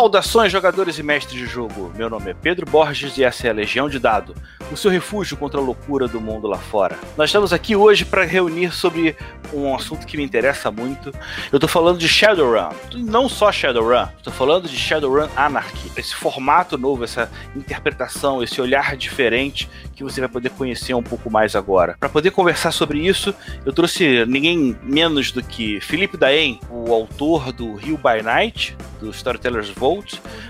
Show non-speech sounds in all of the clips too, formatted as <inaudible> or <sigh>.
Saudações, jogadores e mestres de jogo. Meu nome é Pedro Borges e essa é a Legião de Dado, o seu refúgio contra a loucura do mundo lá fora. Nós estamos aqui hoje para reunir sobre um assunto que me interessa muito. Eu estou falando de Shadowrun. Não só Shadowrun, estou falando de Shadowrun Anarchy. Esse formato novo, essa interpretação, esse olhar diferente que você vai poder conhecer um pouco mais agora. Para poder conversar sobre isso, eu trouxe ninguém menos do que Felipe Daen, o autor do Rio by Night, do Storytellers Vault,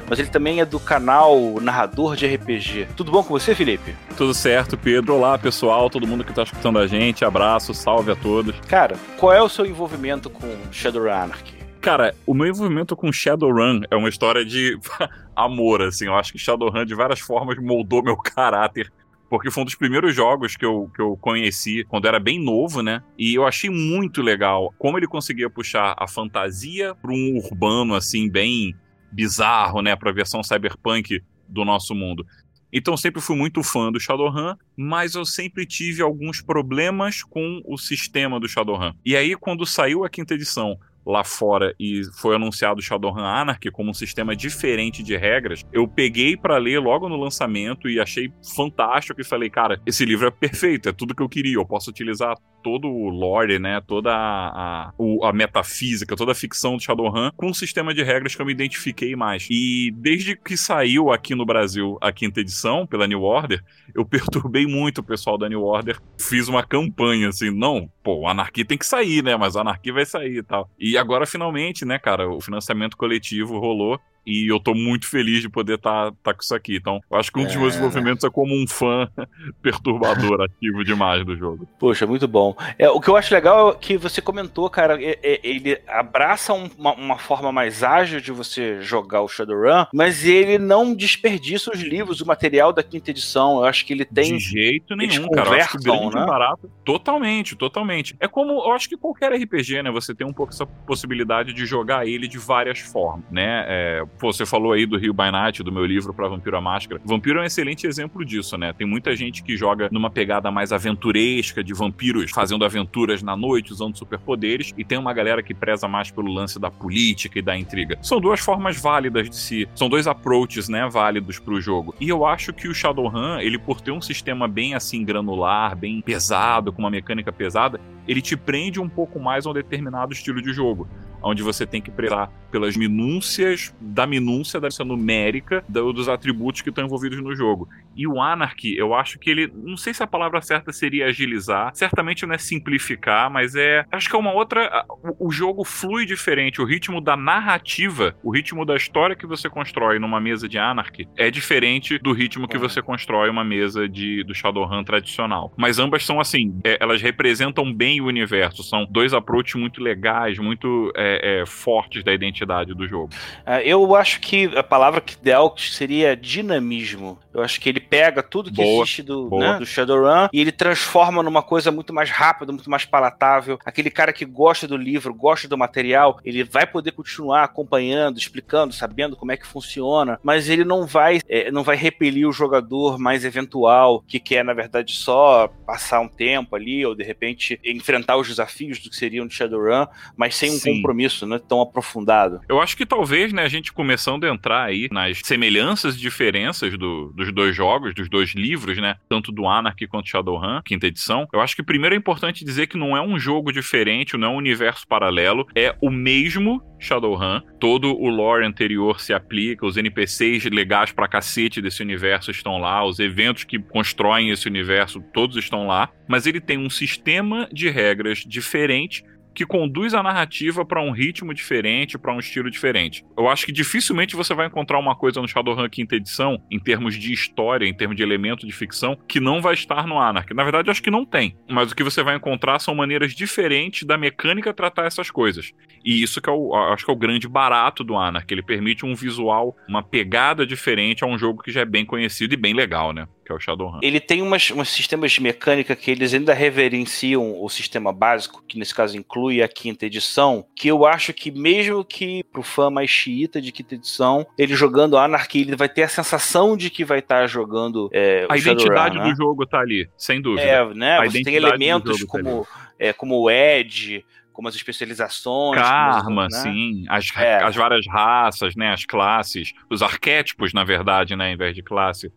mas ele também é do canal Narrador de RPG. Tudo bom com você, Felipe? Tudo certo, Pedro. Olá, pessoal, todo mundo que está escutando a gente. Abraço, salve a todos. Cara, qual é o seu envolvimento com Shadowrun Anarchy? Cara, o meu envolvimento com Shadowrun é uma história de <laughs> amor, assim. Eu acho que Shadowrun, de várias formas, moldou meu caráter porque foi um dos primeiros jogos que eu, que eu conheci quando era bem novo, né? E eu achei muito legal como ele conseguia puxar a fantasia para um urbano, assim, bem bizarro, né? Para a versão cyberpunk do nosso mundo. Então sempre fui muito fã do Shadowrun, mas eu sempre tive alguns problemas com o sistema do Shadowrun. E aí, quando saiu a quinta edição, lá fora e foi anunciado Shadowrun Anarchy como um sistema diferente de regras, eu peguei para ler logo no lançamento e achei fantástico e falei, cara, esse livro é perfeito, é tudo que eu queria, eu posso utilizar todo o lore, né, toda a, a, a metafísica, toda a ficção do Shadowrun com um sistema de regras que eu me identifiquei mais. E desde que saiu aqui no Brasil a quinta edição pela New Order, eu <laughs> perturbei muito o pessoal da New Order, fiz uma campanha assim, não, pô, Anarquia tem que sair, né, mas Anarquia vai sair e tal. E agora finalmente, né, cara, o financiamento coletivo rolou e eu tô muito feliz de poder estar tá, tá com isso aqui. Então, eu acho que um dos meus é. desenvolvimentos é como um fã <laughs> perturbador <laughs> ativo demais do jogo. Poxa, muito bom. É, o que eu acho legal é que você comentou, cara, é, é, ele abraça um, uma, uma, forma mais ágil de você jogar o Shadowrun, mas ele não desperdiça os livros, o material da quinta edição. Eu acho que ele tem. De jeito nenhum, cara. Eu acho que grande né? barato. Totalmente, totalmente. É como, eu acho que qualquer RPG, né? Você tem um pouco essa possibilidade de jogar ele de várias formas, né? É, Você falou aí do Rio by Night, do meu livro para Vampiro a Máscara. Vampiro é um excelente exemplo disso, né? Tem muita gente que joga numa pegada mais aventuresca, de vampiros fazendo aventuras na noite, usando superpoderes, e tem uma galera que preza mais pelo lance da política e da intriga. São duas formas válidas de se. São dois approaches, né, válidos pro jogo. E eu acho que o Shadowrun, ele por ter um sistema bem assim granular, bem pesado, com uma mecânica pesada, ele te prende um pouco mais a um determinado estilo de jogo onde você tem que prezar pelas minúcias da minúcia da numérica dos atributos que estão envolvidos no jogo. E o Anarchy, eu acho que ele, não sei se a palavra certa seria agilizar, certamente não é simplificar, mas é, acho que é uma outra, o, o jogo flui diferente, o ritmo da narrativa, o ritmo da história que você constrói numa mesa de Anarchy é diferente do ritmo que você constrói uma mesa de do Shadowrun tradicional. Mas ambas são assim, é, elas representam bem o universo, são dois approaches muito legais, muito é, é, é, fortes da identidade do jogo. É, eu acho que a palavra ideal seria dinamismo. Eu acho que ele pega tudo que boa, existe do, né, do Shadowrun e ele transforma numa coisa muito mais rápida, muito mais palatável. Aquele cara que gosta do livro, gosta do material, ele vai poder continuar acompanhando, explicando, sabendo como é que funciona, mas ele não vai, é, não vai repelir o jogador mais eventual que quer, na verdade, só passar um tempo ali ou de repente enfrentar os desafios do que seriam de Shadowrun, mas sem um Sim. compromisso compromisso né, tão aprofundado. Eu acho que talvez, né, a gente começando a entrar aí nas semelhanças e diferenças do, dos dois jogos, dos dois livros, né, tanto do Anarchy quanto Shadowrun, quinta edição, eu acho que primeiro é importante dizer que não é um jogo diferente, não é um universo paralelo, é o mesmo Shadowrun. Todo o lore anterior se aplica, os NPCs legais pra cacete desse universo estão lá, os eventos que constroem esse universo, todos estão lá, mas ele tem um sistema de regras diferente que conduz a narrativa para um ritmo diferente, para um estilo diferente. Eu acho que dificilmente você vai encontrar uma coisa no Shadowrun quinta edição, em termos de história, em termos de elemento de ficção, que não vai estar no Anarchy. Na verdade, acho que não tem. Mas o que você vai encontrar são maneiras diferentes da mecânica tratar essas coisas. E isso que é o, acho que é o grande barato do Anarchy. Ele permite um visual, uma pegada diferente a um jogo que já é bem conhecido e bem legal, né? Que é o Shadowrun. Ele tem umas, umas sistemas de mecânica que eles ainda reverenciam o sistema básico, que nesse caso inclui a quinta edição, que eu acho que mesmo que pro fã mais xiita de quinta edição, ele jogando Anarchy, ele vai ter a sensação de que vai estar tá jogando é, A identidade né? do jogo tá ali, sem dúvida. É, né? A Você tem elementos tá como, tá é, como o Edge, como as especializações. Karma, né? sim. As, é. as várias raças, né? As classes, os arquétipos, na verdade, né? Em vez de classe.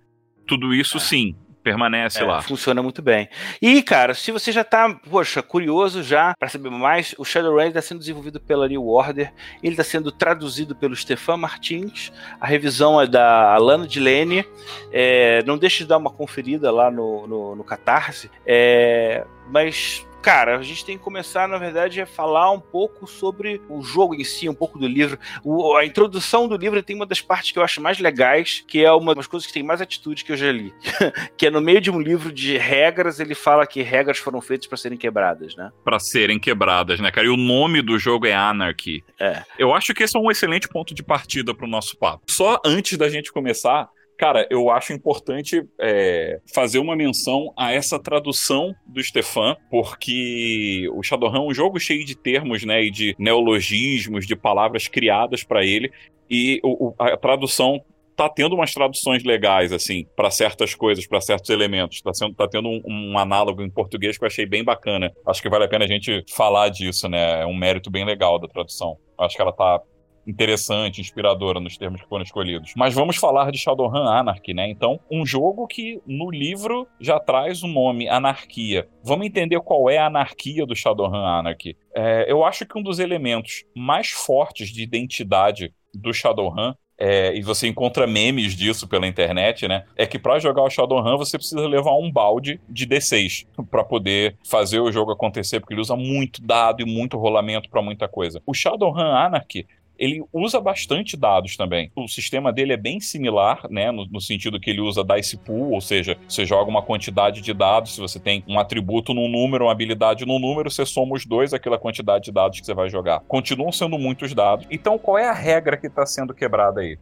Tudo isso, é. sim, permanece é, lá. Funciona muito bem. E, cara, se você já tá, poxa, curioso já para saber mais, o Shadowrun está sendo desenvolvido pela New Order, ele está sendo traduzido pelo Stefan Martins, a revisão é da Alana Dilene. É, não deixe de dar uma conferida lá no, no, no Catarse. É, mas cara, a gente tem que começar, na verdade, a falar um pouco sobre o jogo em si, um pouco do livro. O, a introdução do livro tem uma das partes que eu acho mais legais, que é uma das coisas que tem mais atitude que eu já li. <laughs> que é no meio de um livro de regras, ele fala que regras foram feitas para serem quebradas, né? Para serem quebradas, né, cara? E o nome do jogo é Anarchy. É. Eu acho que esse é um excelente ponto de partida para o nosso papo. Só antes da gente começar, Cara, eu acho importante é, fazer uma menção a essa tradução do Stefan, porque o Shadowrun é um jogo cheio de termos, né, e de neologismos, de palavras criadas para ele, e o, a tradução tá tendo umas traduções legais, assim, para certas coisas, para certos elementos. Tá, sendo, tá tendo um, um, análogo em português que eu achei bem bacana. Acho que vale a pena a gente falar disso, né? É um mérito bem legal da tradução. Acho que ela tá interessante, inspiradora nos termos que foram escolhidos. Mas vamos falar de Shadowrun Anarchy, né? Então, um jogo que no livro já traz o nome Anarquia. Vamos entender qual é a anarquia do Shadowrun Anarchy. É, eu acho que um dos elementos mais fortes de identidade do Shadowrun é, e você encontra memes disso pela internet, né? É que para jogar o Shadowrun você precisa levar um balde de D6 para poder fazer o jogo acontecer, porque ele usa muito dado e muito rolamento para muita coisa. O Shadowrun Anarchy ele usa bastante dados também. O sistema dele é bem similar, né, no, no, sentido que ele usa dice pool, ou seja, você joga uma quantidade de dados, se você tem um atributo num número, uma habilidade num número, você soma os dois, aquela quantidade de dados que você vai jogar. Continuam sendo muitos dados. Então, qual é a regra que está sendo quebrada aí?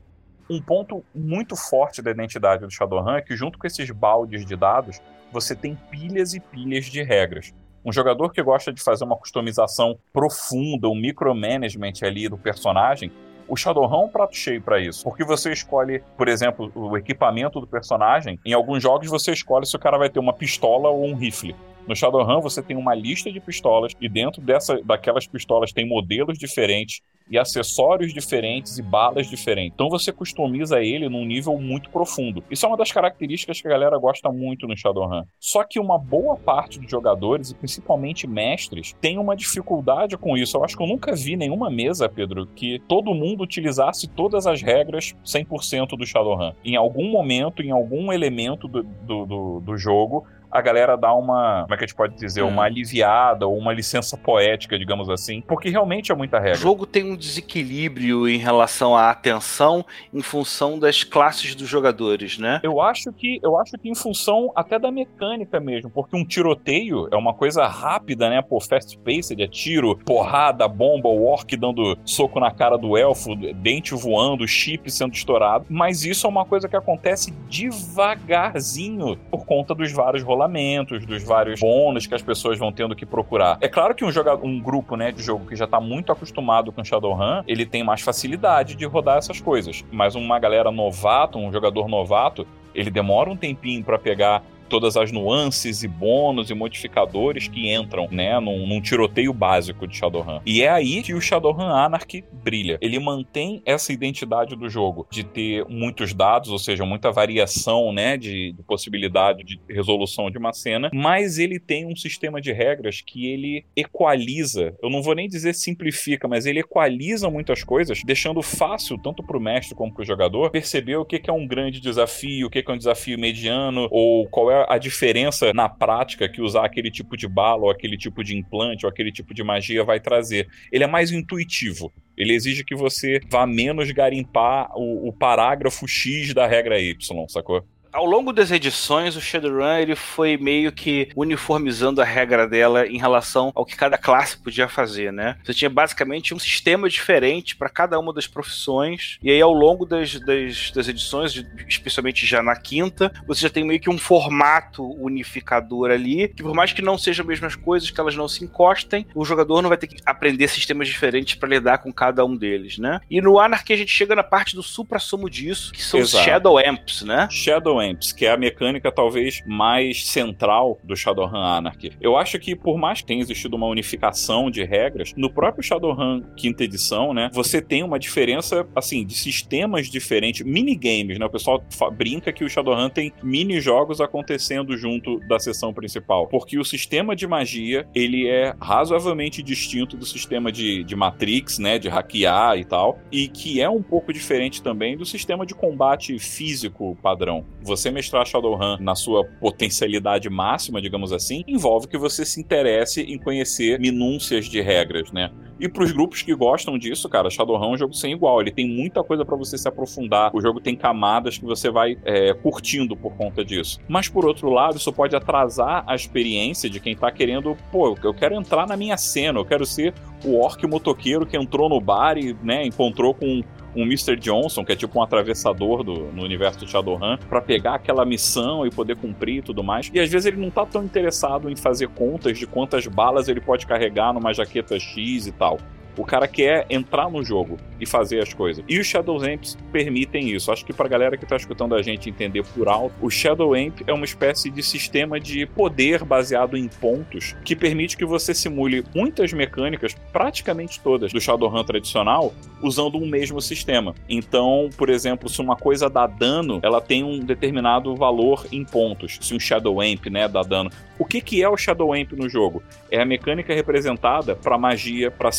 Um ponto muito forte da identidade do Shadowrun é que, junto com esses baldes de dados, você tem pilhas e pilhas de regras. Um jogador que gosta de fazer uma customização profunda, um micromanagement ali do personagem, o Shadowrun é um prato cheio para isso. Porque você escolhe, por exemplo, o equipamento do personagem. Em alguns jogos você escolhe se o cara vai ter uma pistola ou um rifle. No Shadowrun você tem uma lista de pistolas e dentro dessa, daquelas pistolas tem modelos diferentes e acessórios diferentes e balas diferentes. Então você customiza ele num nível muito profundo. Isso é uma das características que a galera gosta muito no Shadowrun. Só que uma boa parte dos jogadores, e principalmente mestres, tem uma dificuldade com isso. Eu acho que eu nunca vi nenhuma mesa, Pedro, que todo mundo utilizasse todas as regras 100% do Shadowrun. Em algum momento, em algum elemento do, do, do, do jogo, a galera dá uma, como é que a gente pode dizer, uma hum. aliviada ou uma licença poética, digamos assim, porque realmente é muita regra. O jogo tem um desequilíbrio em relação à atenção em função das classes dos jogadores, né? Eu acho que eu acho que em função até da mecânica mesmo, porque um tiroteio é uma coisa rápida, né? Pô, fast paced, é tiro, porrada, bomba, o orc dando soco na cara do elfo, dente voando, chip sendo estourado, mas isso é uma coisa que acontece devagarzinho por conta dos vários rolamentos rolamentos, dos vários bônus que as pessoas vão tendo que procurar. É claro que um, jogador, um grupo né, de jogo que já está muito acostumado com Shadowrun, ele tem mais facilidade de rodar essas coisas. Mas uma galera novato, um jogador novato, ele demora um tempinho para pegar todas as nuances e bônus e modificadores que entram, né, num, num, tiroteio básico de Shadowrun. E é aí que o Shadowrun Anarchy brilha. Ele mantém essa identidade do jogo de ter muitos dados, ou seja, muita variação, né, de, de possibilidade de resolução de uma cena, mas ele tem um sistema de regras que ele equaliza, eu não vou nem dizer simplifica, mas ele equaliza muitas coisas, deixando fácil tanto para o mestre como para o jogador perceber o que é um grande desafio, o que é um desafio mediano ou qual é a diferença na prática que usar aquele tipo de bala, ou aquele tipo de implante, ou aquele tipo de magia vai trazer. Ele é mais intuitivo. Ele exige que você vá menos garimpar o, o parágrafo X da regra Y, sacou? Ao longo das edições, o Shadowrun ele foi meio que uniformizando a regra dela em relação ao que cada classe podia fazer, né? Você tinha basicamente um sistema diferente para cada uma das profissões, e aí ao longo das, das, das edições, especialmente já na quinta, você já tem meio que um formato unificador ali, que por mais que não sejam as mesmas coisas, que elas não se encostem, o jogador não vai ter que aprender sistemas diferentes para lidar com cada um deles, né? E no Anarchy a gente chega na parte do supra-sumo disso, que são Exato. os Shadow Amps, né? Shadow Amps, que é a mecânica talvez mais central do Shadowrun Anarchy. Eu acho que por mais que tenha existido uma unificação de regras, no próprio Shadowrun quinta edição, né, você tem uma diferença, assim, de sistemas diferentes, minigames, né? O pessoal brinca que o Shadowrun tem mini-jogos acontecendo junto da sessão principal, porque o sistema de magia, ele é razoavelmente distinto do sistema de, de Matrix, né, de hackear e tal, e que é um pouco diferente também do sistema de combate físico padrão. Você mestrar Shadowrun na sua potencialidade máxima, digamos assim, envolve que você se interesse em conhecer minúcias de regras, né? E para os grupos que gostam disso, cara, Shadowrun é um jogo sem igual. Ele tem muita coisa para você se aprofundar. O jogo tem camadas que você vai é, curtindo por conta disso. Mas por outro lado, isso pode atrasar a experiência de quem tá querendo, pô, eu quero entrar na minha cena, eu quero ser o orc motoqueiro que entrou no bar e, né, encontrou com um Mr. Johnson, que é tipo um atravessador do, no universo do Shadowrun, para pegar aquela missão e poder cumprir e tudo mais. E às vezes ele não tá tão interessado em fazer contas de quantas balas ele pode carregar numa jaqueta X e tal. O cara quer entrar no jogo e fazer as coisas. E os Shadow Amps permitem isso. Acho que pra galera que tá escutando a gente entender por alto, o Shadow Amp é uma espécie de sistema de poder baseado em pontos que permite que você simule muitas mecânicas, praticamente todas, do Shadowrun tradicional, usando um mesmo sistema. Então, por exemplo, se uma coisa dá dano, ela tem um determinado valor em pontos. Se um Shadow Amp, né, dá dano. O que, que é o Shadow Amp no jogo? É a mecânica representada para magia, para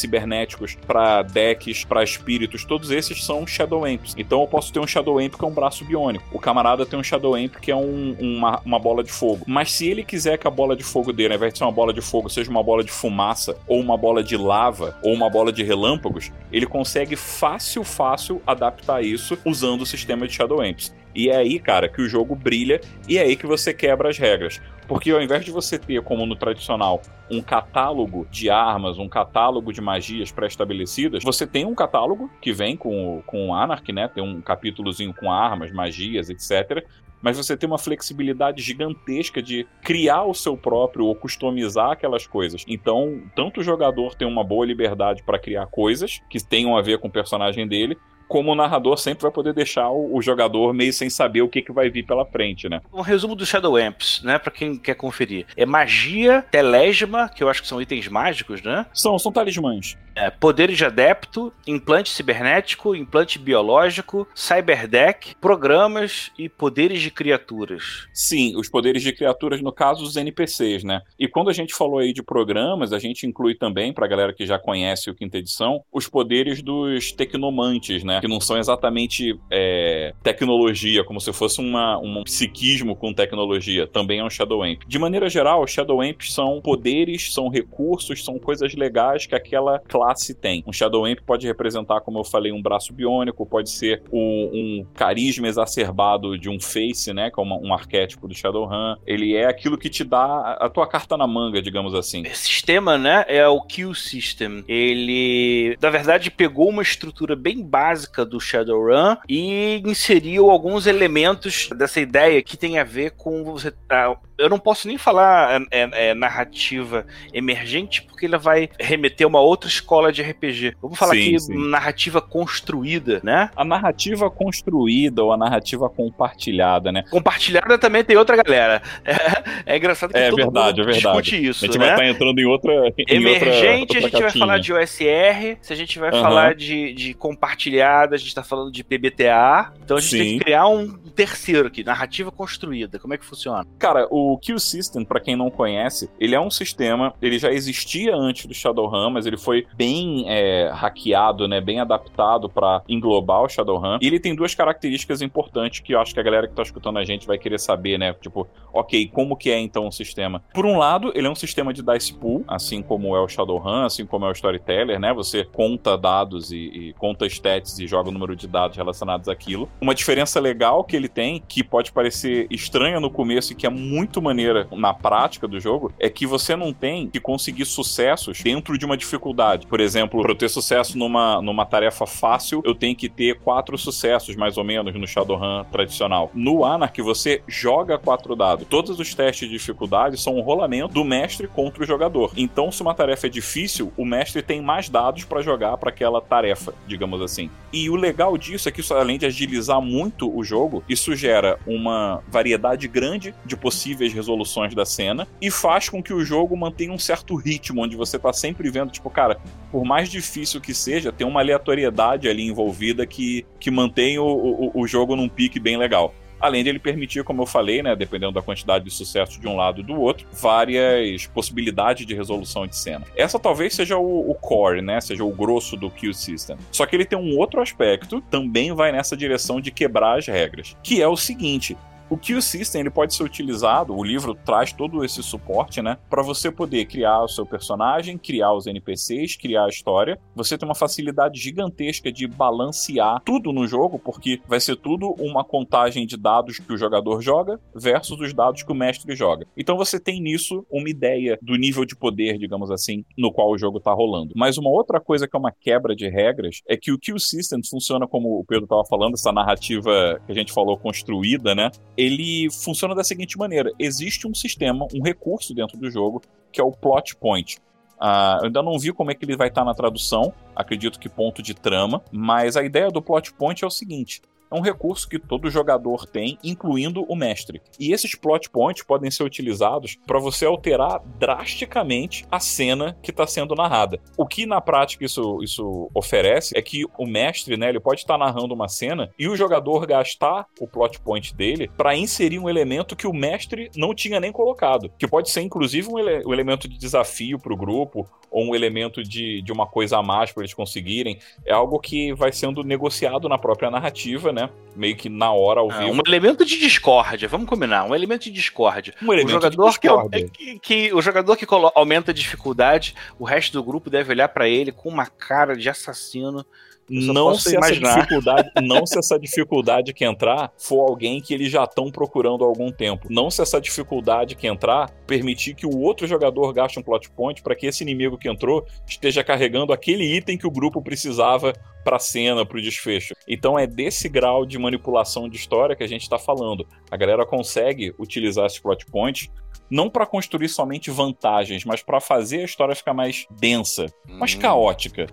cibernéticos, para decks, para espíritos. Todos esses são Shadow Amps. Então eu posso ter um Shadow Amp que é um braço biônico. O camarada tem um Shadow Amp que é um, uma, uma bola de fogo. Mas se ele quiser que a bola de fogo dele, ao invés de ser uma bola de fogo, seja uma bola de fumaça, ou uma bola de lava, ou uma bola de relâmpagos, ele consegue fácil, fácil adaptar isso usando o sistema de Shadow Amps. E é aí, cara, que o jogo brilha e é aí que você quebra as regras. Porque ao invés de você ter, como no tradicional, um catálogo de armas, um catálogo de magias pré-estabelecidas, você tem um catálogo que vem com, o, com o Anarchy, né? Tem um capítulozinho com armas, magias, etc mas você tem uma flexibilidade gigantesca de criar o seu próprio ou customizar aquelas coisas. Então, tanto o jogador tem uma boa liberdade para criar coisas que tenham a ver com o personagem dele, como o narrador sempre vai poder deixar o, o, jogador meio sem saber o que, que vai vir pela frente, né? Um resumo do Shadow Amps, né? Pra quem quer conferir. É magia, telésma, que eu acho que são itens mágicos, né? São, são talismãs. É, poderes de adepto, implante cibernético, implante biológico, cyberdeck, programas e poderes de criaturas. Sim, os poderes de criaturas, no caso, os NPCs, né? E quando a gente falou aí de programas, a gente inclui também, pra galera que já conhece o quinta edição, os poderes dos tecnomantes, né? Que não são exatamente é, tecnologia, como se fosse uma, um psiquismo com tecnologia. Também é um Shadow Amp. De maneira geral, Shadow Amps são poderes, são recursos, são coisas legais que aquela classe classe tem. Um Shadow Imp pode representar, como eu falei, um braço biônico, pode ser um, um carisma exacerbado de um face, né? Como é um arquétipo do Shadowrun. Ele é aquilo que te dá a tua carta na manga, digamos assim. Esse sistema, né, é o Kill System. Ele, na verdade, pegou uma estrutura bem básica do Shadowrun e inseriu alguns elementos dessa ideia que tem a ver com você. Eu não posso nem falar é, é, é narrativa emergente, porque ele vai remeter a uma outra escola de RPG. Vamos falar sim, aqui sim. narrativa construída, né? A narrativa construída ou a narrativa compartilhada, né? Compartilhada também tem outra galera. É, é engraçado que é, todo verdade, mundo é verdade. discute isso. A gente né? vai estar entrando em outra. Em Emergente, outra, outra a gente vai falar de OSR, se a gente vai uhum. falar de, de compartilhada, a gente está falando de PBTA. Então a gente sim. tem que criar um terceiro aqui, narrativa construída. Como é que funciona? Cara, o O Kill System, para quem não conhece, ele é um sistema, ele já existia antes do Shadowrun, mas ele foi bem é, hackeado, né, bem adaptado para englobar o Shadowrun. E ele tem duas características importantes que eu acho que a galera que tá escutando a gente vai querer saber, né? Tipo, ok, como que é então o sistema? Por um lado, ele é um sistema de dice pool, assim como é o Shadowrun, assim como é o Storyteller, né? Você conta dados e, e conta stats e joga o número de dados relacionados àquilo. Uma diferença legal que ele tem, que pode parecer estranha no começo e que é muito maneira na prática do jogo, é que você não tem que conseguir sucessos dentro de uma dificuldade. Por exemplo, para eu ter sucesso numa, numa tarefa fácil, eu tenho que ter quatro sucessos, mais ou menos, no Shadowrun tradicional. No Anarch, você joga quatro dados. Todos os testes de dificuldade são um rolamento do mestre contra o jogador. Então, se uma tarefa é difícil, o mestre tem mais dados para jogar para aquela tarefa, digamos assim. E o legal disso é que isso, além de agilizar muito o jogo, isso gera uma variedade grande de possíveis resoluções da cena e faz com que o jogo mantenha um certo ritmo, onde você tá sempre vendo, tipo, cara, por mais difícil que seja, tem uma aleatoriedade ali envolvida que, que mantém o, o, o jogo num pique bem legal além de ele permitir, como eu falei, né, dependendo da quantidade de sucesso de um lado e do outro, várias possibilidades de resolução de cena. Essa talvez seja o, o, core, né, seja o grosso do Kill System. Só que ele tem um outro aspecto, também vai nessa direção de quebrar as regras, que é o seguinte: o Kill System ele pode ser utilizado, o livro traz todo esse suporte, né, para você poder criar o seu personagem, criar os NPCs, criar a história. Você tem uma facilidade gigantesca de balancear tudo no jogo, porque vai ser tudo uma contagem de dados que o jogador joga versus os dados que o mestre joga. Então você tem nisso uma ideia do nível de poder, digamos assim, no qual o jogo está rolando. Mas uma outra coisa que é uma quebra de regras é que o Kill System funciona como o Pedro estava falando, essa narrativa que a gente falou construída, né? Ele funciona da seguinte maneira: existe um sistema, um recurso dentro do jogo que é o plot point. Uh, eu ainda não vi como é que ele vai estar na tradução, acredito que ponto de trama, mas a ideia do plot point é o seguinte: é um recurso que todo jogador tem, incluindo o mestre. E esses plot points podem ser utilizados para você alterar drasticamente a cena que está sendo narrada. O que na prática isso, isso oferece é que o mestre, né, ele pode estar narrando uma cena e o jogador gastar o plot point dele para inserir um elemento que o mestre não tinha nem colocado, que pode ser inclusive um, ele um elemento de desafio para o grupo ou um elemento de, de uma coisa a mais para eles conseguirem. É algo que vai sendo negociado na própria narrativa, né? Né? Meio que na hora ao ah, vivo. Um elemento de discórdia, vamos combinar, um elemento de discórdia. Um elemento o jogador de discórdia. Que, que, que, o jogador que aumenta a dificuldade, o resto do grupo deve olhar para ele com uma cara de assassino não se essa dificuldade, não se essa dificuldade que entrar for alguém que eles já estão procurando há algum tempo. Não se essa dificuldade que entrar permitir que o outro jogador gaste um plot point para que esse inimigo que entrou esteja carregando aquele item que o grupo precisava para a cena, para o desfecho. Então é desse grau de manipulação de história que a gente está falando. A galera consegue utilizar esses plot points não para construir somente vantagens, mas para fazer a história ficar mais densa, mais hum, caótica,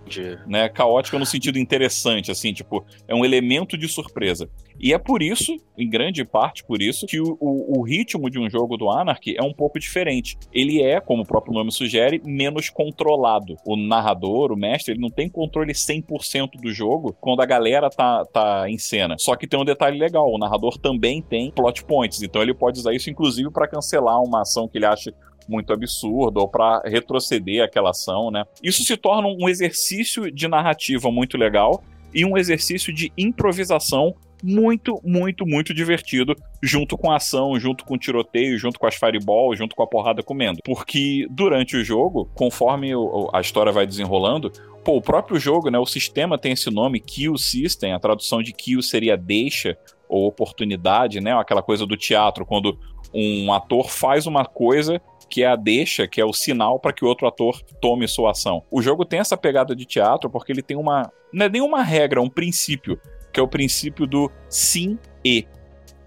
né? Caótica no sentido interessante, assim, tipo, é um elemento de surpresa. E é por isso, em grande parte por isso, que o, o, o, ritmo de um jogo do Anarchy é um pouco diferente. Ele é, como o próprio nome sugere, menos controlado. O narrador, o mestre, ele não tem controle 100% do jogo quando a galera tá, tá em cena. Só que tem um detalhe legal, o narrador também tem plot points, então ele pode usar isso inclusive para cancelar uma ação que ele acha muito absurdo ou para retroceder aquela ação, né? Isso se torna um exercício de narrativa muito legal e um exercício de improvisação muito, muito, muito divertido, junto com a ação, junto com o tiroteio, junto com as fireballs, junto com a porrada comendo. Porque durante o jogo, conforme a história vai desenrolando, pô, o próprio jogo, né, o sistema tem esse nome, Kill System, a tradução de kill seria deixa ou oportunidade, né, aquela coisa do teatro, quando um ator faz uma coisa que é a deixa, que é o sinal para que o outro ator tome sua ação. O jogo tem essa pegada de teatro porque ele tem uma. Não é nenhuma regra, é um princípio que é o princípio do sim e.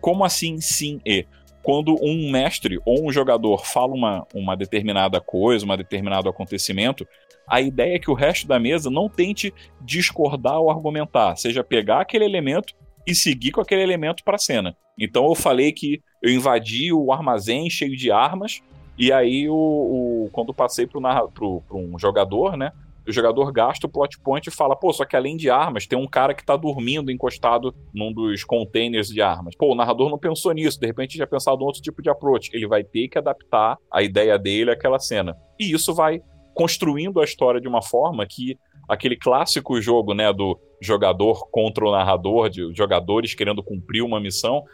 Como assim sim e? Quando um mestre ou um jogador fala uma, uma determinada coisa, um determinado acontecimento, a ideia é que o resto da mesa não tente discordar ou argumentar, seja pegar aquele elemento e seguir com aquele elemento para a cena. Então eu falei que eu invadi o armazém cheio de armas, e aí o, o quando passei para um jogador, né? o jogador gasta o plot point e fala, pô, só que além de armas, tem um cara que tá dormindo encostado num dos containers de armas. Pô, o narrador não pensou nisso, de repente já pensado em outro tipo de approach. Ele vai ter que adaptar a ideia dele àquela cena. E isso vai construindo a história de uma forma que aquele clássico jogo, né, do jogador contra o narrador, de jogadores querendo cumprir uma missão,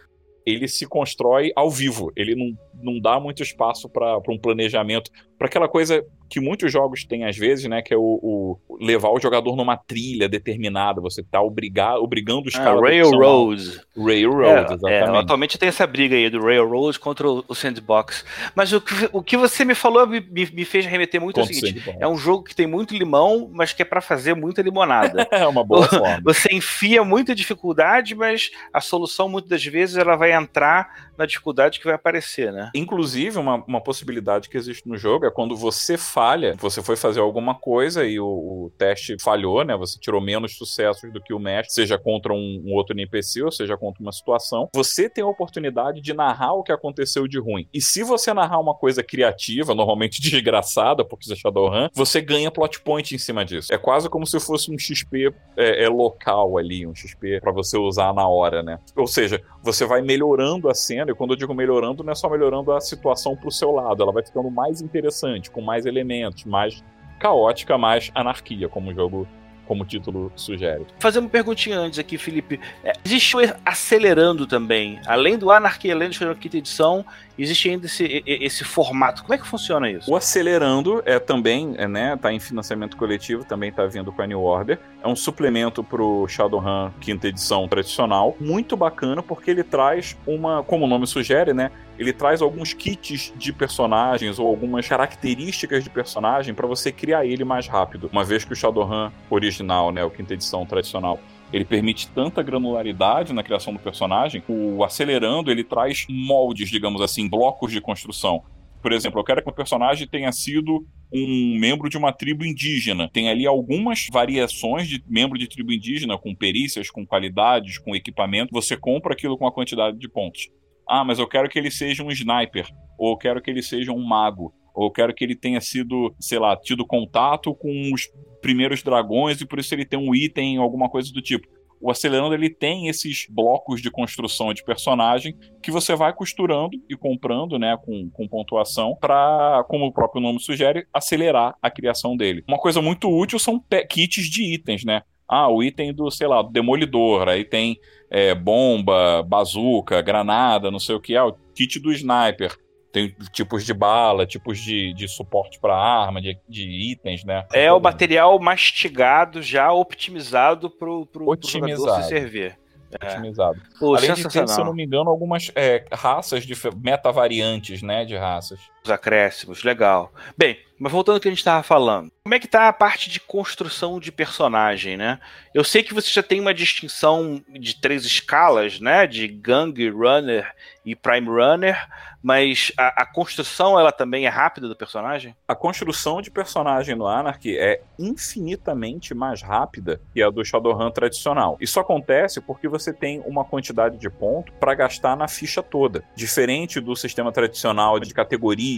ele se constrói ao vivo. Ele não, não dá muito espaço para um planejamento, para aquela coisa que muitos jogos têm às vezes, né, que é o, o levar o jogador numa trilha determinada, você tá obrigado, obrigando os Ah, caras... Railroad. Railroad, É, exatamente. é, atualmente tem essa briga aí do Railroad contra o o Sandbox. Mas o que, o que você me falou me, me- fez remeter muito ao Contra o seguinte: Sandbox. é um jogo que tem muito limão, mas que é pra fazer muita limonada. <laughs> É uma boa forma. Você enfia muita dificuldade, mas a solução muitas das vezes ela vai entrar na dificuldade que vai aparecer, né? Inclusive, uma, uma possibilidade que existe no jogo é quando você falha, você foi fazer alguma coisa e o, o teste falhou, né? Você tirou menos sucessos do que o mestre, seja contra um, um outro NPC ou seja contra uma situação. Você tem a oportunidade de narrar o que aconteceu de ruim. E se você narrar uma coisa criativa, normalmente <laughs> desgraçada, porque isso é Shadowrun, você ganha plot point em cima disso. É quase como se fosse um XP é, é local ali, um XP pra você usar na hora, né? Ou seja, você vai melhorando a cena, e quando eu digo melhorando, não é só melhorando a situação pro seu lado, ela vai ficando mais interessante, com mais elementos, mais caótica, mais anarquia, como o jogo, como o título sugere. Fazer uma perguntinha antes aqui, Felipe. É, existe o acelerando também. Além do Anarchy, além do quinta edição, existe ainda esse, esse formato. Como é que funciona isso? O Acelerando é também, é, né, tá em financiamento coletivo, também tá vindo com a New Order. É um suplemento pro Shadowrun quinta edição tradicional, muito bacana porque ele traz uma, como o nome sugere, né, ele traz alguns kits de personagens ou algumas características de personagem para você criar ele mais rápido. Uma vez que o Shadowrun original, né, o quinta edição tradicional, ele permite tanta granularidade na criação do personagem, o acelerando ele traz moldes, digamos assim, blocos de construção. Por exemplo, eu quero que o personagem tenha sido um membro de uma tribo indígena. Tem ali algumas variações de membro de tribo indígena, com perícias, com qualidades, com equipamento. Você compra aquilo com a quantidade de pontos. Ah, mas eu quero que ele seja um sniper, ou eu quero que ele seja um mago, ou eu quero que ele tenha sido, sei lá, tido contato com os primeiros dragões e por isso ele tem um item, alguma coisa do tipo. O Acelerando ele tem esses blocos de construção de personagem que você vai costurando e comprando, né, com, com pontuação, para, como o próprio nome sugere, acelerar a criação dele. Uma coisa muito útil são kits de itens, né? Ah, o item do, sei lá, do demolidor, aí tem é, bomba, bazuca, granada, não sei o que, ah, o kit do sniper. Tem tipos de bala, tipos de, de suporte para arma, de, de itens, né? É o material mastigado, já optimizado pro, pro, pro jogador Otimizado. se servir. otimizado. Pô, Além de ter, se eu não me engano, algumas é, raças, dif- metavariantes, né, de raças. Os acréscimos, legal. Bem, mas voltando ao que a gente estava falando. Como é que tá a parte de construção de personagem, né? Eu sei que você já tem uma distinção de três escalas, né? De Gang, Runner e Prime Runner, mas a, a construção, ela também é rápida do personagem? A construção de personagem no Anarchy é infinitamente mais rápida que a do Shadowrun tradicional. Isso acontece porque você tem uma quantidade de ponto para gastar na ficha toda. Diferente do sistema tradicional de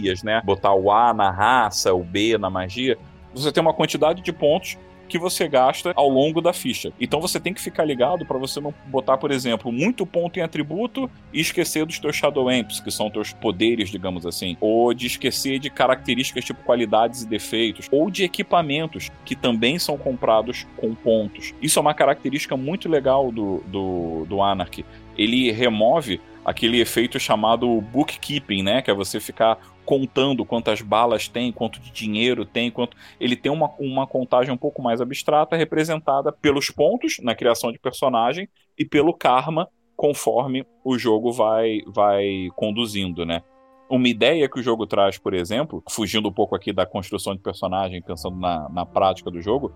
categorias, né? Botar o A na raça, o B na magia. Você tem uma quantidade de pontos que você gasta ao longo da ficha. Então você tem que ficar ligado para você não botar, por exemplo, muito ponto em atributo e esquecer dos teus Shadow Amps, que são teus poderes, digamos assim, ou de esquecer de características tipo qualidades e defeitos, ou de equipamentos que também são comprados com pontos. Isso é uma característica muito legal do, do, do Anarchy. Ele remove aquele efeito chamado bookkeeping, né? Que é você ficar contando quantas balas tem, quanto de dinheiro tem, quanto. Ele tem uma, uma contagem um pouco mais abstrata, representada pelos pontos na criação de personagem e pelo karma conforme o jogo vai, vai conduzindo, né? Uma ideia que o jogo traz, por exemplo, fugindo um pouco aqui da construção de personagem, pensando na, na prática do jogo,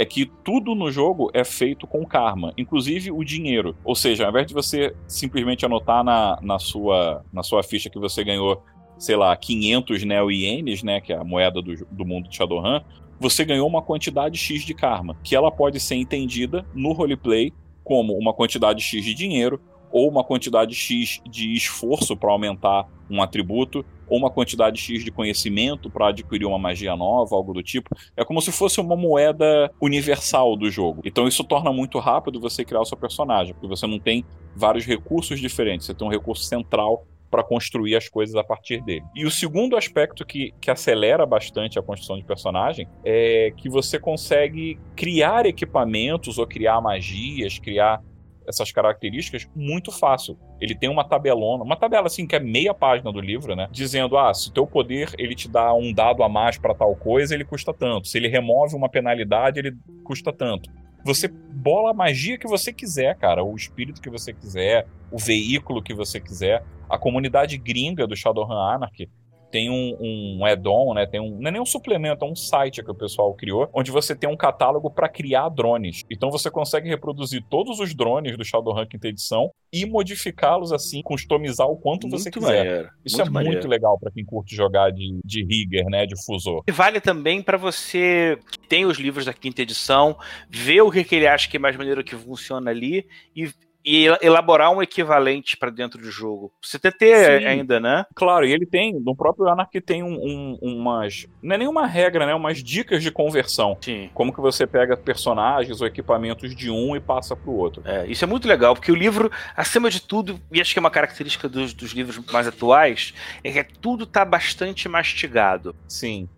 é que tudo no jogo é feito com karma, inclusive o dinheiro. Ou seja, ao invés de você simplesmente anotar na, na, sua, na sua ficha que você ganhou, sei lá, 500 neo-ienes, né, que é a moeda do, do mundo de Shadowrun, você ganhou uma quantidade X de karma, que ela pode ser entendida no roleplay como uma quantidade X de dinheiro ou uma quantidade X de esforço para aumentar um atributo, ou uma quantidade X de conhecimento para adquirir uma magia nova, algo do tipo. É como se fosse uma moeda universal do jogo. Então isso torna muito rápido você criar o seu personagem, porque você não tem vários recursos diferentes, você tem um recurso central para construir as coisas a partir dele. E o segundo aspecto que, que acelera bastante a construção de personagem é que você consegue criar equipamentos ou criar magias, criar essas características muito fácil. Ele tem uma tabelona, uma tabela assim que é meia página do livro, né? Dizendo: "Ah, se teu poder ele te dá um dado a mais para tal coisa, ele custa tanto. Se ele remove uma penalidade, ele custa tanto." Você bola a magia que você quiser, cara, o espírito que você quiser, o veículo que você quiser. A comunidade gringa do Shadowrun Anarchy tem um, um add-on, né? Tem um, não é nem um suplemento, é um site que o pessoal criou, onde você tem um catálogo para criar drones. Então você consegue reproduzir todos os drones do Shadowrun quinta edição e modificá-los assim, customizar o quanto muito você quiser. Maneiro, Isso muito é maneiro. muito legal para quem curte jogar de, de rigger, né? De fusor. E vale também para você que tem os livros da quinta edição, ver o que, que ele acha que é mais maneiro que funciona ali e e elaborar um equivalente para dentro do jogo. Você tem ter ainda, né? Claro, e ele tem, no próprio Anarchy tem um, um, umas. Não é nenhuma regra, né? Umas dicas de conversão. Sim. Como que você pega personagens ou equipamentos de um e passa para o outro. É, isso é muito legal, porque o livro, acima de tudo, e acho que é uma característica dos, dos livros mais atuais, é que tudo está bastante mastigado. Sim.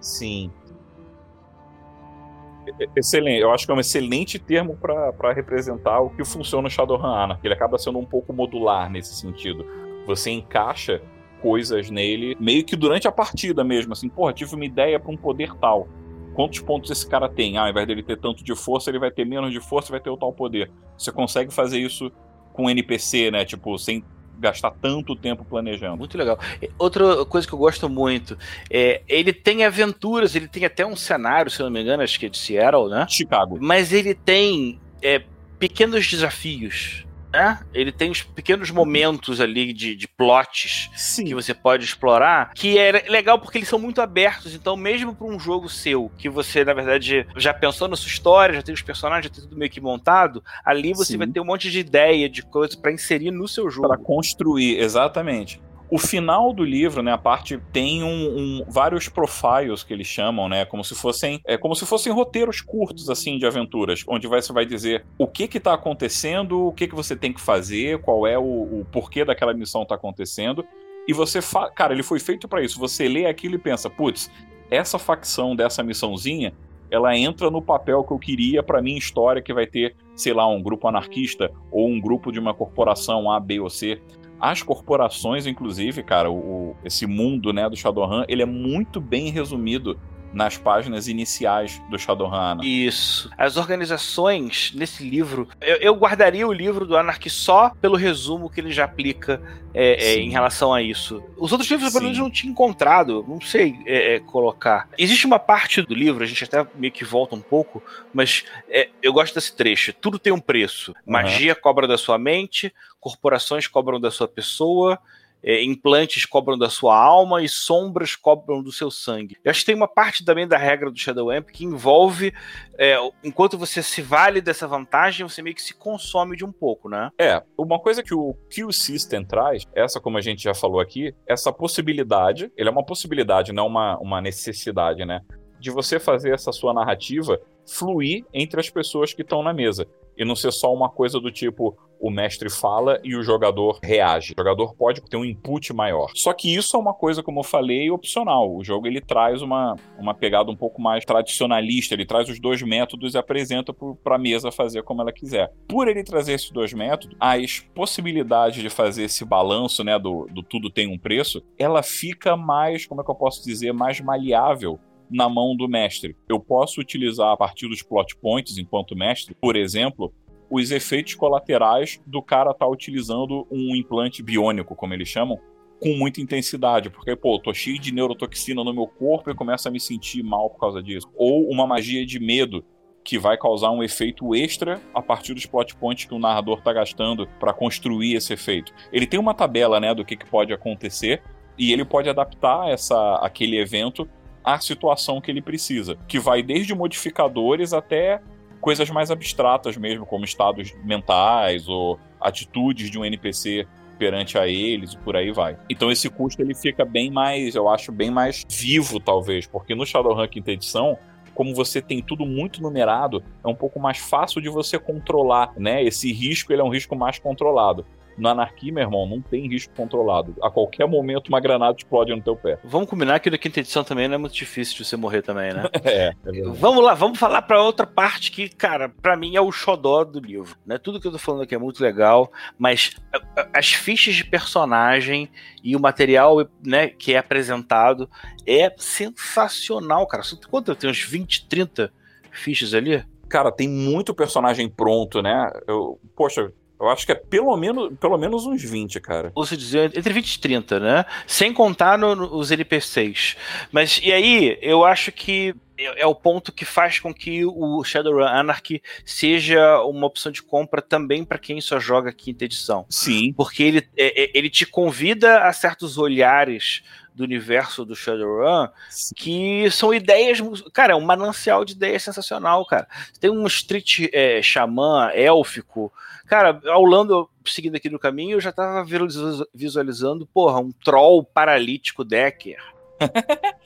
Sim excelente. Eu acho que é um excelente termo para representar o que funciona no Shadowrun Anarchy. Ele acaba sendo um pouco modular nesse sentido. Você encaixa coisas nele meio que durante a partida mesmo, assim, porra, tive uma ideia para um poder tal. Quantos pontos esse cara tem? Ah, ao invés dele ter tanto de força, ele vai ter menos de força, vai ter o tal poder. Você consegue fazer isso com NPC, né? Tipo, sem gastar tanto tempo planejando. Muito legal. Outra coisa que eu gosto muito é ele tem aventuras, ele tem até um cenário, se eu não me engano, acho que é de Seattle, né? Chicago. Mas ele tem é, pequenos desafios né? Ele tem os pequenos momentos ali de, de plots Sim. que você pode explorar, que é legal porque eles são muito abertos. Então, mesmo para um jogo seu, que você, na verdade, já pensou na sua história, já tem os personagens, já tem tudo meio que montado, ali você Sim. vai ter um monte de ideia, de coisas para inserir no seu jogo. Para construir, exatamente. O final do livro, né, a parte tem um, um, vários profiles que eles chamam, né, como se fossem é como se fossem roteiros curtos assim de aventuras, onde você vai dizer o que que tá acontecendo, o que que você tem que fazer, qual é o, o porquê daquela missão tá acontecendo. E você, cara, ele foi feito para isso. Você lê aquilo e pensa, putz, essa facção dessa missãozinha, ela entra no papel que eu queria para minha história, que vai ter, sei lá, um grupo anarquista ou um grupo de uma corporação A, B ou C. As corporações, inclusive, cara, o, esse mundo né, do Shadowrun, ele é muito bem resumido nas páginas iniciais do Shadowrun. Isso. As organizações nesse livro, eu, eu, guardaria o livro do Anarchy só pelo resumo que ele já aplica é, é, em relação a isso. Os outros livros, pelo menos, não tinha encontrado, não sei é, é, colocar. Existe uma parte do livro, a gente até meio que volta um pouco, mas é, eu gosto desse trecho. Tudo tem um preço. Magia cobra da sua mente, corporações cobram da sua pessoa, é, implantes cobram da sua alma e sombras cobram do seu sangue. Eu acho que tem uma parte também da regra do Shadow Amp que envolve, é, enquanto você se vale dessa vantagem, você meio que se consome de um pouco, né? É, uma coisa que o Kill System traz, essa como a gente já falou aqui, essa possibilidade, ele é uma possibilidade, não uma, uma necessidade, né? De você fazer essa sua narrativa fluir entre as pessoas que estão na mesa. E não ser só uma coisa do tipo, o mestre fala e o jogador reage. O jogador pode ter um input maior. Só que isso é uma coisa, como eu falei, opcional. O jogo ele traz uma, uma pegada um pouco mais tradicionalista, ele traz os dois métodos e apresenta para a mesa fazer como ela quiser. Por ele trazer esses dois métodos, as possibilidades de fazer esse balanço, né, do, do tudo tem um preço, ela fica mais, como é que eu posso dizer, mais maleável na mão do mestre. Eu posso utilizar a partir dos plot points enquanto mestre, por exemplo, os efeitos colaterais do cara estar tá utilizando um implante biônico, como eles chamam, com muita intensidade, porque, pô, tô cheio de neurotoxina no meu corpo e começo a me sentir mal por causa disso. Ou uma magia de medo, que vai causar um efeito extra a partir dos plot points que o narrador está gastando para construir esse efeito. Ele tem uma tabela, né, do que, que pode acontecer e ele pode adaptar essa aquele evento à situação que ele precisa, que vai desde modificadores até coisas mais abstratas mesmo, como estados mentais ou atitudes de um NPC perante a eles e por aí vai. Então esse custo ele fica bem mais, eu acho, bem mais vivo talvez, porque no Shadowrun quinta edição como você tem tudo muito numerado, é um pouco mais fácil de você controlar, né? Esse risco ele é um risco mais controlado. No Anarquia, meu irmão, não tem risco controlado. A qualquer momento uma granada explode no teu pé. Vamos combinar que na quinta edição também não é muito difícil de você morrer também, né? <laughs> é, é vamos lá, vamos falar para outra parte que, cara, para mim é o xodó do livro, né? Tudo que eu tô falando aqui é muito legal, mas as fichas de personagem e o material, né, que é apresentado é sensacional, cara. Quanto tem uns 20, 30 fichas ali? Cara, tem muito personagem pronto, né? Eu, poxa, eu acho que é pelo menos, pelo menos uns 20, cara. Você dizia entre 20 e 30, né? Sem contar no, no, os NPCs. Mas e aí, eu acho que é, é o ponto que faz com que o Shadowrun Anarchy seja uma opção de compra também para quem só joga quinta edição. Sim. Porque ele, é, é, ele te convida a certos olhares do universo do Shadowrun que são ideias. Cara, é um manancial de ideias sensacional, cara. Tem um street é, xamã élfico Cara, ao Lando, seguindo aqui no caminho, eu já tava visualizando, porra, um troll paralítico Decker.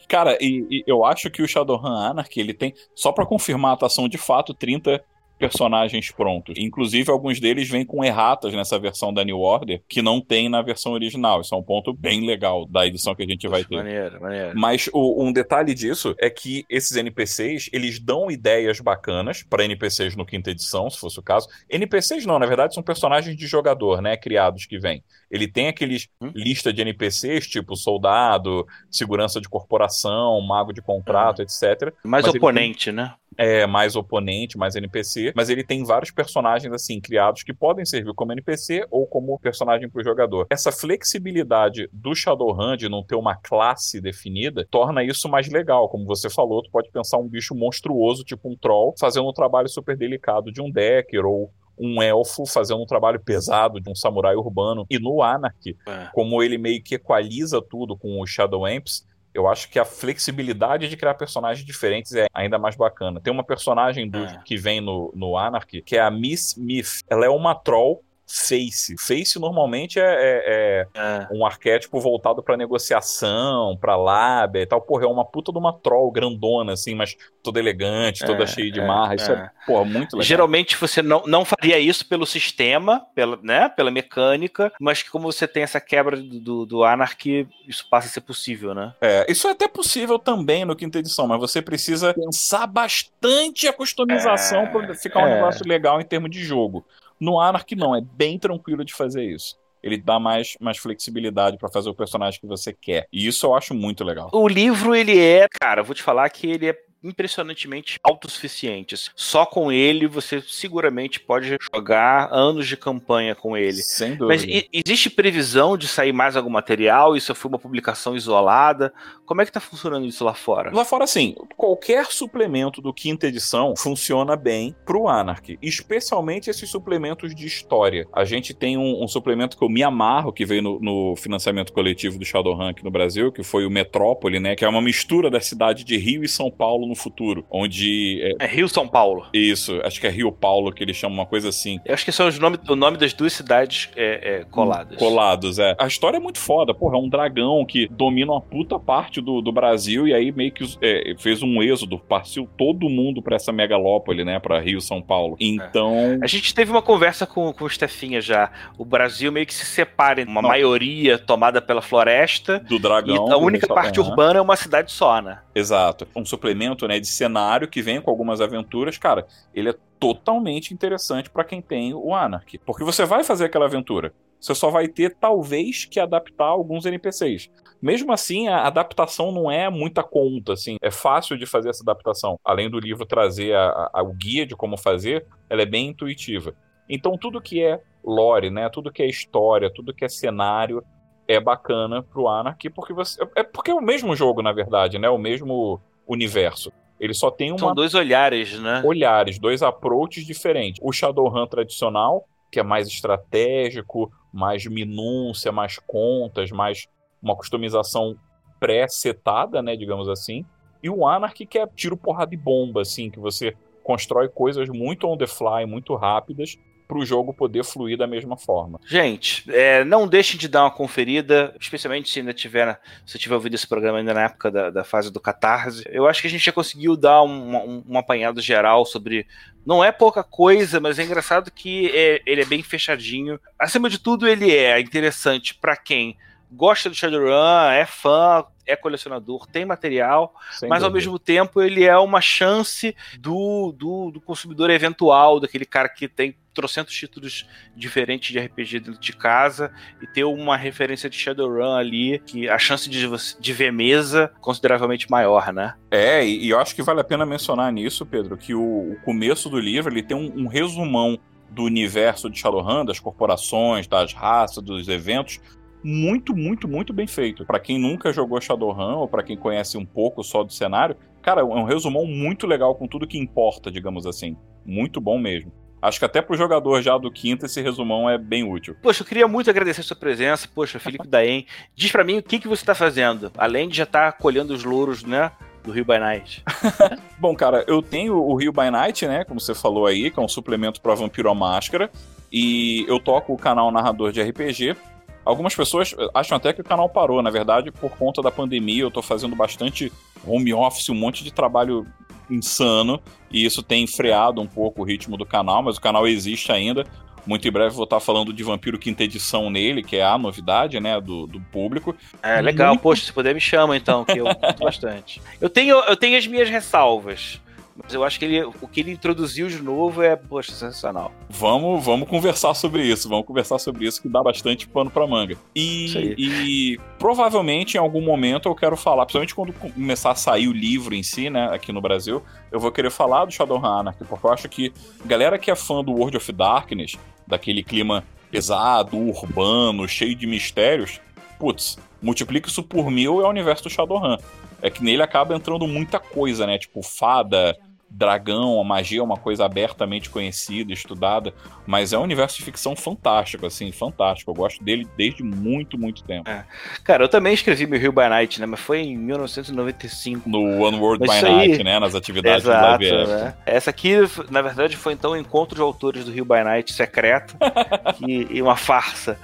Cara, e, e, eu acho que o Shadowrun Anarchy, ele tem, só para confirmar a atuação de fato, 30 personagens prontos. Inclusive, alguns deles vêm com erratas nessa versão da New Order, que não tem na versão original. Isso é um ponto bem legal da edição que a gente vai ter. Maneiro, maneiro. Mas o, um detalhe disso é que esses NPCs, eles dão ideias bacanas para NPCs no quinta edição, se fosse o caso. NPCs não, na verdade, são personagens de jogador, né? Criados que vêm. Ele tem aqueles hum? lista de NPCs, tipo soldado, segurança de corporação, mago de contrato, hum. etc. Mais oponente, tem... né? é, mais oponente, mais NPC, mas ele tem vários personagens assim criados que podem servir como NPC ou como personagem para o jogador. Essa flexibilidade do Shadowrun de não ter uma classe definida torna isso mais legal. Como você falou, tu pode pensar um bicho monstruoso, tipo um troll, fazendo um trabalho super delicado de um decker ou um elfo fazendo um trabalho pesado de um samurai urbano. E no Anarchy, é. como ele meio que equaliza tudo com os Shadow Amps, eu acho que a flexibilidade de criar personagens diferentes é ainda mais bacana. Tem uma personagem do, é. que vem no, no Anarchy, que é a Miss Myth. Ela é uma troll face. Face normalmente é, é, é, é. um arquétipo voltado para negociação, para lábia e tal. Porra, é uma puta de uma troll grandona, assim, mas toda elegante, toda é, cheia de é, marra. Isso é, porra, muito legal. Geralmente você não, não faria isso pelo sistema, pela, né, pela mecânica, mas que como você tem essa quebra do, do, do Anarchy, isso passa a ser possível, né? É, isso é até possível também no quinta edição, mas você precisa pensar bastante a customização para ficar um negócio legal em termos de jogo. No Anarch não, é bem tranquilo de fazer isso ele dá mais, mais flexibilidade para fazer o personagem que você quer. E isso eu acho muito legal. O livro, ele é, cara, vou te falar que ele é impressionantemente autossuficientes. Só com ele você seguramente pode jogar anos de campanha com ele. Sem dúvida. Mas existe previsão de sair mais algum material? Isso foi uma publicação isolada? Como é que tá funcionando isso lá fora? Lá fora, sim. Qualquer suplemento do quinta edição funciona bem pro Anarchy. Especialmente esses suplementos de história. A gente tem um, um suplemento que eu me amarro, que veio no, no financiamento coletivo do Shadowrun aqui no Brasil, que foi o Metrópole, né? Que é uma mistura da cidade de Rio e São Paulo no futuro, onde... É, é Rio São Paulo. Isso, acho que é Rio Paulo que eles chamam uma coisa assim. Eu acho que são os nomes, o nome das duas cidades é, é, coladas. Colados, é. A história é muito foda, porra, é um dragão que domina uma puta parte do, do Brasil e aí meio que é, fez um êxodo, partiu todo mundo pra essa megalópole, né, pra Rio, São Paulo. Então... É. A gente teve uma conversa com, com o Stefinha já, o Brasil meio que se separa em uma Não. maioria tomada pela floresta. Do dragão. E a única parte urbana é uma cidade só, né? Exato. Um suplemento né, de cenário que vem com algumas aventuras, cara, ele é totalmente interessante para quem tem o Anarchy. Porque você vai fazer aquela aventura. Você só vai ter, talvez, que adaptar alguns NPCs. Mesmo assim, a adaptação não é muita conta, assim. É fácil de fazer essa adaptação. Além do livro trazer a, a, o guia de como fazer, ela é bem intuitiva. Então, tudo que é lore, né? Tudo que é história, tudo que é cenário, é bacana pro Anarchy, porque você. É porque é o mesmo jogo, na verdade, né? O mesmo universo. Ele só tem uma... São dois olhares, né? Olhares, dois approaches diferentes. O Shadowrun tradicional, que é mais estratégico, mais minúcia, mais contas, mais uma customização pré-setada, né, digamos assim. E o Anarchy, que é tiro, porrada e bomba, assim, que você constrói coisas muito on the fly, muito rápidas, para o jogo poder fluir da mesma forma. Gente, é, não deixem de dar uma conferida, especialmente se ainda tiver, se tiver ouvido esse programa ainda na época da, da fase do Catarse. Eu acho que a gente já conseguiu dar um, um, um apanhado geral sobre. Não é pouca coisa, mas é engraçado que é, ele é bem fechadinho. Acima de tudo, ele é interessante para quem gosta do Shadowrun, é fã, é colecionador, tem material, Sem mas dúvida. ao mesmo tempo ele é uma chance do, do, do, consumidor eventual, daquele cara que tem trocentos títulos diferentes de RPG dentro de casa e ter uma referência de Shadowrun ali, que a chance de, de ver mesa consideravelmente maior, né? É, e, eu acho que vale a pena mencionar nisso, Pedro, que o, o começo do livro ele tem um, um resumão do universo de Shadowrun, das corporações, das raças, dos eventos, muito, muito, muito bem feito. Para quem nunca jogou Shadowrun ou para quem conhece um pouco só do cenário, cara, é um resumão muito legal com tudo que importa, digamos assim. Muito bom mesmo. Acho que até pro jogador já do quinto esse resumão é bem útil. Poxa, eu queria muito agradecer a sua presença. Poxa, Felipe <laughs> Daem, diz para mim o que, que você tá fazendo, além de já estar tá colhendo os louros, né? do Rio by Night? <laughs> Bom, cara, eu tenho o Rio by Night, né? Como você falou aí, que é um suplemento para Vampiro à Máscara. E eu toco o canal Narrador de RPG. Algumas pessoas acham até que o canal parou, na verdade, por conta da pandemia. Eu tô fazendo bastante home office, um monte de trabalho insano, e isso tem freado um pouco o ritmo do canal, mas o canal existe ainda. Muito em breve vou estar falando de Vampiro Quinta Edição nele, que é a novidade, né, do, do público. É, legal. Muito... Poxa, se puder me chama então, que eu <laughs> gosto bastante. Eu tenho, eu tenho as minhas ressalvas. Mas eu acho que ele, o que ele introduziu de novo é, poxa, sensacional. Vamos, vamos conversar sobre isso, vamos conversar sobre isso que dá bastante pano pra manga. E, e provavelmente em algum momento eu quero falar, principalmente quando começar a sair o livro em si, né, aqui no Brasil, eu vou querer falar do Shadowrun Anarchy, porque eu acho que galera que é fã do World of Darkness, daquele clima pesado, urbano, cheio de mistérios, putz, multiplica isso por mil é o universo do Shadowrun. É que nele acaba entrando muita coisa, né? Tipo, fada, dragão, a magia é uma coisa abertamente conhecida, estudada, mas é um universo de ficção fantástico, assim, fantástico. Eu gosto dele desde muito, muito tempo. É. Cara, eu também escrevi meu Rio by Night, né? Mas foi em 1995. No One World by Night, né? Nas atividades Exato, do Live né? Essa aqui, na verdade, foi então o um encontro de autores do Rio by Night secreto <laughs> e, e uma farsa.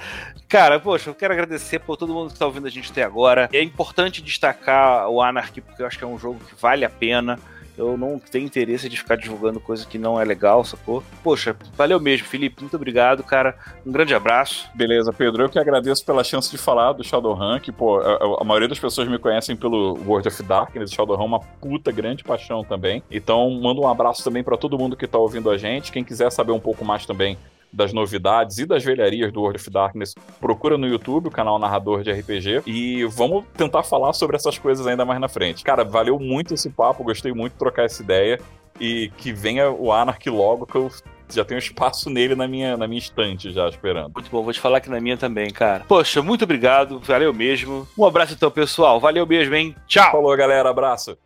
Cara, poxa, eu quero agradecer por todo mundo que está ouvindo a gente até agora. É importante destacar o Anarchy, porque eu acho que é um jogo que vale a pena. Eu não tenho interesse de ficar divulgando coisa que não é legal, sacou? Poxa, valeu mesmo, Felipe. Muito obrigado, cara. Um grande abraço. Beleza, Pedro. Eu que agradeço pela chance de falar do Shadowrun, que, pô, a, a maioria das pessoas me conhecem pelo World of Darkness. Shadowrun é uma puta grande paixão também. Então, mando um abraço também para todo mundo que tá ouvindo a gente. Quem quiser saber um pouco mais também das novidades e das velharias do World of Darkness, procura no YouTube o canal Narrador de RPG e vamos tentar falar sobre essas coisas ainda mais na frente. Cara, valeu muito esse papo, gostei muito de trocar essa ideia e que venha o Anarchy logo que eu já tenho espaço nele na minha, na minha estante já esperando. Muito bom, vou te falar que na minha também, cara. Poxa, muito obrigado, valeu mesmo. Um abraço então, pessoal. Valeu mesmo, hein? Tchau. Falou, galera, abraço.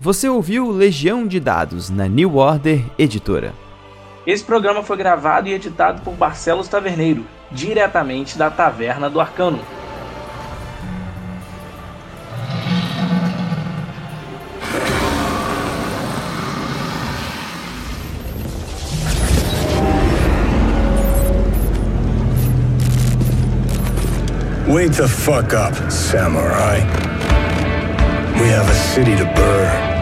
Você ouviu Legião de Dados na New Order Editora. Esse programa foi gravado e editado por Barcelos Taverneiro, diretamente da Taverna do Arcano. Wake the fuck up, samurai. We have a city to burn.